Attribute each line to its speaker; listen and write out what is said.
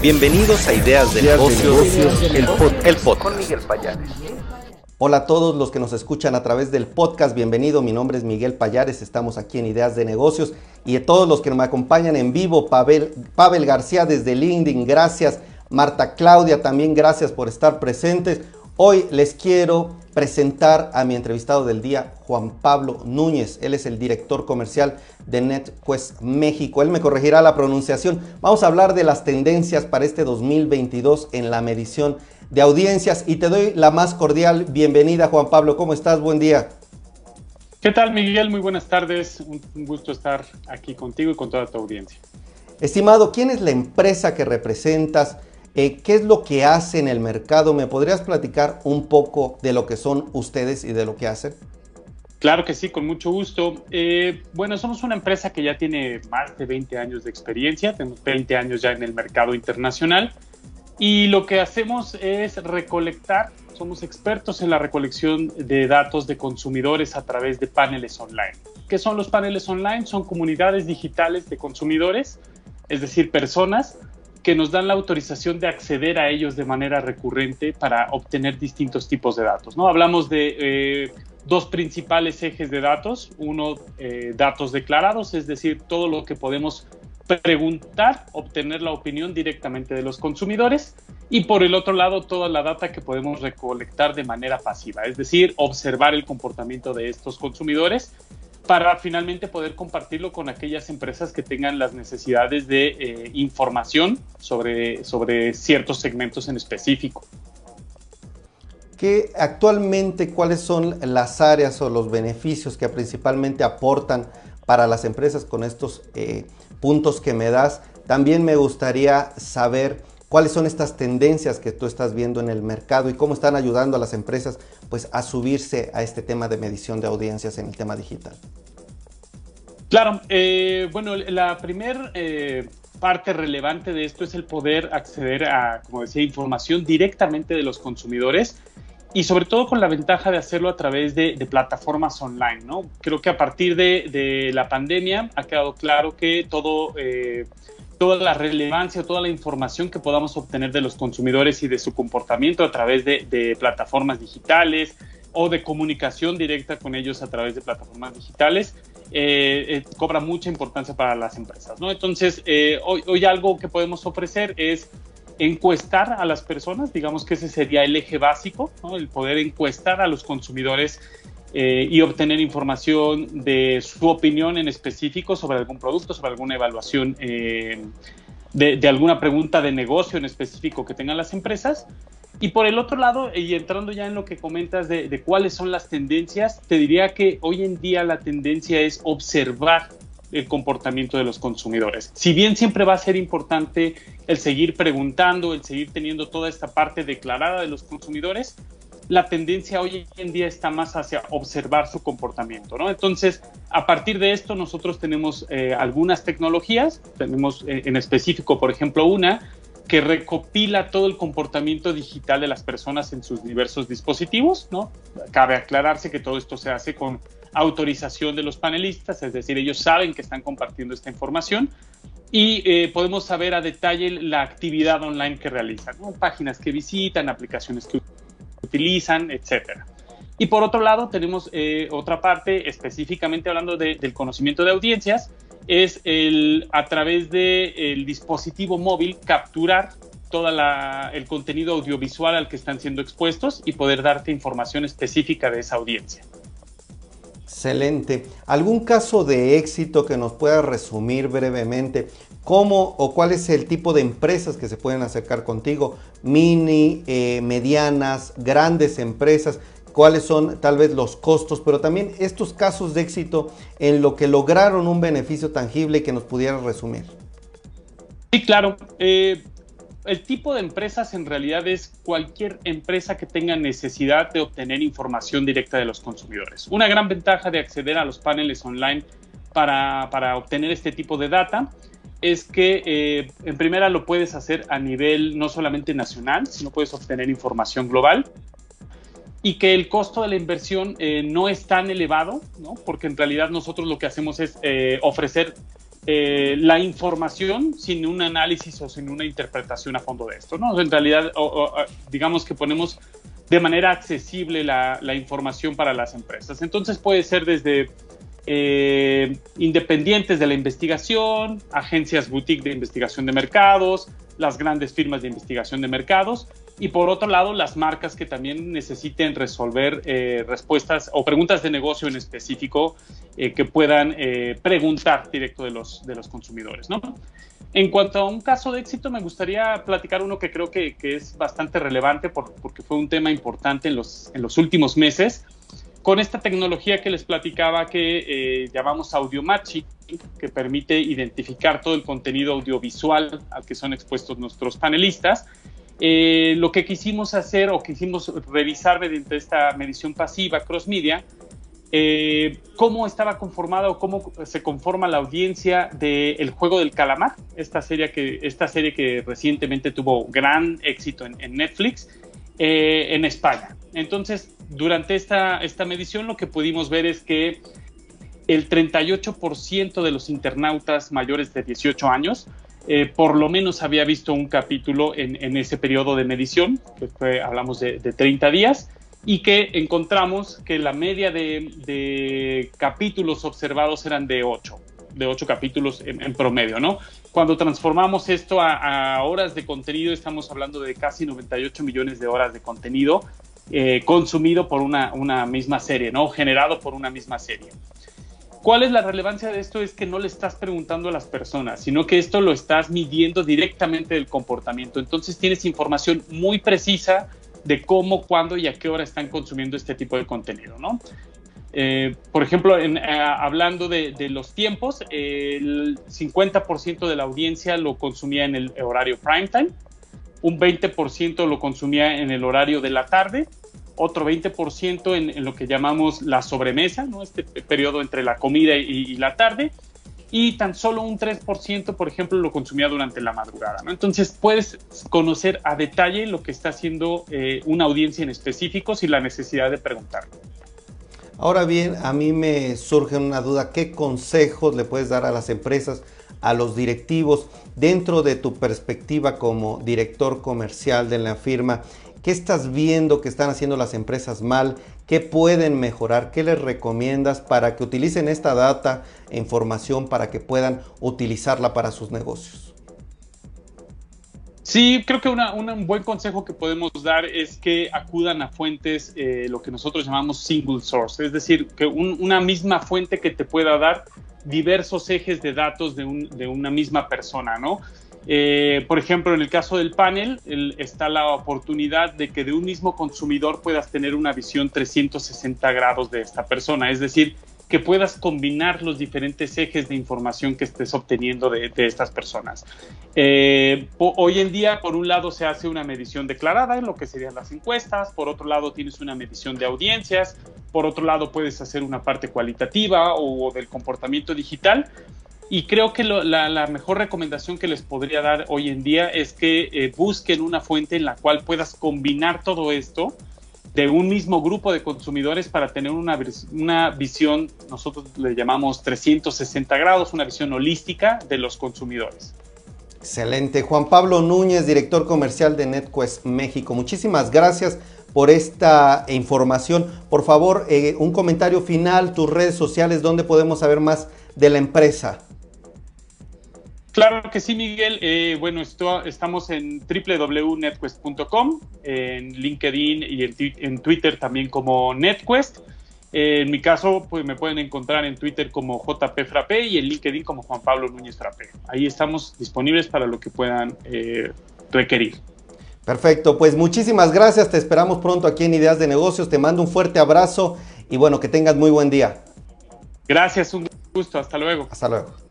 Speaker 1: Bienvenidos a Ideas de Negocios, el, podcast.
Speaker 2: Con Miguel Payares.
Speaker 3: Hola a todos los que nos escuchan a través del podcast, bienvenido, mi nombre es Miguel Payares, estamos aquí en Ideas de Negocios y a todos los que me acompañan en vivo, Pavel, Pavel García desde LinkedIn, gracias, Marta Claudia también gracias por estar presentes. Hoy les quiero presentar a mi entrevistado del día, Juan Pablo Núñez. Él es el director comercial de NetQuest México. Él me corregirá la pronunciación. Vamos a hablar de las tendencias para este 2022 en la medición de audiencias y te doy la más cordial bienvenida, Juan Pablo. ¿Cómo estás? Buen día.
Speaker 4: ¿Qué tal, Miguel? Muy buenas tardes. Un gusto estar aquí contigo y con toda tu audiencia.
Speaker 3: Estimado, ¿quién es la empresa que representas? Eh, ¿Qué es lo que hace en el mercado? ¿Me podrías platicar un poco de lo que son ustedes y de lo que hacen?
Speaker 4: Claro que sí, con mucho gusto. Eh, bueno, somos una empresa que ya tiene más de 20 años de experiencia, tenemos 20 años ya en el mercado internacional y lo que hacemos es recolectar, somos expertos en la recolección de datos de consumidores a través de paneles online. ¿Qué son los paneles online? Son comunidades digitales de consumidores, es decir, personas que nos dan la autorización de acceder a ellos de manera recurrente para obtener distintos tipos de datos. ¿no? Hablamos de eh, dos principales ejes de datos. Uno, eh, datos declarados, es decir, todo lo que podemos preguntar, obtener la opinión directamente de los consumidores. Y por el otro lado, toda la data que podemos recolectar de manera pasiva, es decir, observar el comportamiento de estos consumidores para finalmente poder compartirlo con aquellas empresas que tengan las necesidades de eh, información sobre, sobre ciertos segmentos en específico.
Speaker 3: ¿Qué actualmente cuáles son las áreas o los beneficios que principalmente aportan para las empresas con estos eh, puntos que me das? También me gustaría saber cuáles son estas tendencias que tú estás viendo en el mercado y cómo están ayudando a las empresas pues, a subirse a este tema de medición de audiencias en el tema digital.
Speaker 4: Claro, eh, bueno, la primera eh, parte relevante de esto es el poder acceder a, como decía, información directamente de los consumidores y sobre todo con la ventaja de hacerlo a través de, plataformas online, ¿no? Creo que a partir de, la pandemia ha quedado claro que todo, eh, toda la relevancia, toda la información que podamos obtener de los consumidores y de su comportamiento a través de plataformas digitales o de comunicación directa con ellos a través de plataformas digitales eh, eh, cobra mucha importancia para las empresas, ¿no? Entonces, eh, hoy, hoy, algo que podemos ofrecer es encuestar a las personas, digamos que ese sería el eje básico, ¿no? El poder encuestar a los consumidores y obtener información de su opinión en específico sobre algún producto, sobre alguna evaluación de, de, alguna pregunta de negocio en específico que tengan las empresas y por el otro lado, y entrando ya en lo que comentas de, cuáles son las tendencias, te diría que hoy en día la tendencia es observar el comportamiento de los consumidores. Si bien siempre va a ser importante el seguir preguntando, el seguir teniendo toda esta parte declarada de los consumidores, la tendencia hoy en día está más hacia observar su comportamiento, ¿no? Entonces, a partir de esto, nosotros tenemos eh, algunas tecnologías, tenemos eh, en específico, por ejemplo, una que recopila todo el comportamiento digital de las personas en sus diversos dispositivos, ¿no? Cabe aclararse que todo esto se hace con autorización de los panelistas, es decir, ellos saben que están compartiendo esta información y eh, podemos saber a detalle la actividad online que realizan, páginas que visitan, aplicaciones que utilizan, etcétera. Y por otro lado, tenemos eh, otra parte específicamente hablando del conocimiento de audiencias, es el, a través del el dispositivo móvil capturar todo el contenido audiovisual al que están siendo expuestos y poder darte información específica de esa audiencia.
Speaker 3: Excelente. ¿Algún caso de éxito que nos pueda resumir brevemente? ¿Cómo o cuál es el tipo de empresas que se pueden acercar contigo? Mini, eh, medianas, grandes empresas cuáles son tal vez los costos, pero también estos casos de éxito en lo que lograron un beneficio tangible que nos pudieras resumir.
Speaker 4: Sí, claro. Eh, el tipo de empresas en realidad es cualquier empresa que tenga necesidad de obtener información directa de los consumidores. Una gran ventaja de acceder a los paneles online para, para obtener este tipo de data es que eh, en primera lo puedes hacer a nivel no solamente nacional, sino puedes obtener información global y que el costo de la inversión eh, no es tan elevado, ¿no? porque en realidad nosotros lo que hacemos es eh, ofrecer eh, la información sin un análisis o sin una interpretación a fondo de esto, ¿no? En realidad, digamos que ponemos de manera accesible la, información para las empresas. Entonces puede ser desde eh, independientes de la investigación, agencias boutique de investigación de mercados, las grandes firmas de investigación de mercados y por otro lado las marcas que también necesiten resolver eh, respuestas o preguntas de negocio en específico eh, que puedan eh, preguntar directo de los, de los consumidores. ¿no? En cuanto a un caso de éxito, me gustaría platicar uno que creo que, que es bastante relevante porque fue un tema importante en los, en los últimos meses con esta tecnología que les platicaba que llamamos audio matching, que permite identificar todo el contenido audiovisual al que son expuestos nuestros panelistas eh, lo que quisimos hacer o quisimos revisar mediante esta medición pasiva cross media, eh, cómo estaba conformada o cómo se conforma la audiencia de El Juego del Calamar, esta serie que, esta serie que recientemente tuvo gran éxito en, Netflix eh, en España. Entonces, durante esta, esta medición lo que pudimos ver es que el 38% de los internautas mayores de 18 años eh, por lo menos había visto un capítulo en, ese periodo de medición, que hablamos de, 30 días, y que encontramos que la media de, capítulos observados eran de 8, de 8 capítulos en, promedio, ¿no? Cuando transformamos esto a, horas de contenido, estamos hablando de casi 98 millones de horas de contenido eh, consumido por una, una misma serie, ¿no? Generado por una misma serie. ¿Cuál es la relevancia de esto? Es que no le estás preguntando a las personas, sino que esto lo estás midiendo directamente del comportamiento. Entonces tienes información muy precisa de cómo, cuándo y a qué hora están consumiendo este tipo de contenido, ¿no? Eh, por ejemplo, eh, hablando de, los tiempos, el 50% de la audiencia lo consumía en el horario prime time, un 20% lo consumía en el horario de la tarde otro 20% en, lo que llamamos la sobremesa, ¿no? este periodo entre la comida y, la tarde, y tan solo un 3%, por ejemplo, lo consumía durante la madrugada. ¿no? Entonces puedes conocer a detalle lo que está haciendo eh, una audiencia en específico sin la necesidad de preguntarlo.
Speaker 3: Ahora bien, a mí me surge una duda, ¿qué consejos le puedes dar a las empresas, a los directivos, dentro de tu perspectiva como director comercial de la firma? ¿Qué estás viendo que están haciendo las empresas mal? ¿Qué pueden mejorar? ¿Qué les recomiendas para que utilicen esta data e información para que puedan utilizarla para sus negocios?
Speaker 4: Sí, creo que un buen consejo que podemos dar es que acudan a fuentes, eh, lo que nosotros llamamos single source, es decir, que una misma fuente que te pueda dar diversos ejes de datos de, de una misma persona, ¿no? Eh, por ejemplo, en el caso del panel, está la oportunidad de que de un mismo consumidor puedas tener una visión 360 grados de esta persona, es decir, que puedas combinar los diferentes ejes de información que estés obteniendo de, estas personas. Eh, hoy en día, por un lado, se hace una medición declarada en lo que serían las encuestas, por otro lado, tienes una medición de audiencias, por otro lado, puedes hacer una parte cualitativa o del comportamiento digital, y creo que la, mejor recomendación que les podría dar hoy en día es que eh, busquen una fuente en la cual puedas combinar todo esto de un mismo grupo de consumidores para tener una, una visión, nosotros le llamamos 360 grados, una visión holística de los consumidores.
Speaker 3: Excelente. Juan Pablo Núñez, director comercial de NetQuest México. Muchísimas gracias por esta información. Por favor, eh, un comentario final, tus redes sociales, donde podemos saber más de la empresa.
Speaker 4: Claro que sí, Miguel. Eh, bueno, estamos en www.netquest.com, en LinkedIn y en, Twitter también como NetQuest. Eh, en mi caso, pues me pueden encontrar en Twitter como JP Frappé y en LinkedIn como Juan Pablo Núñez Frappé. Ahí estamos disponibles para lo que puedan eh, requerir.
Speaker 3: Perfecto, pues muchísimas gracias. Te esperamos pronto aquí en Ideas de Negocios. Te mando un fuerte abrazo y bueno, que tengas muy buen día.
Speaker 4: Gracias, un gusto. Hasta luego.
Speaker 3: Hasta luego.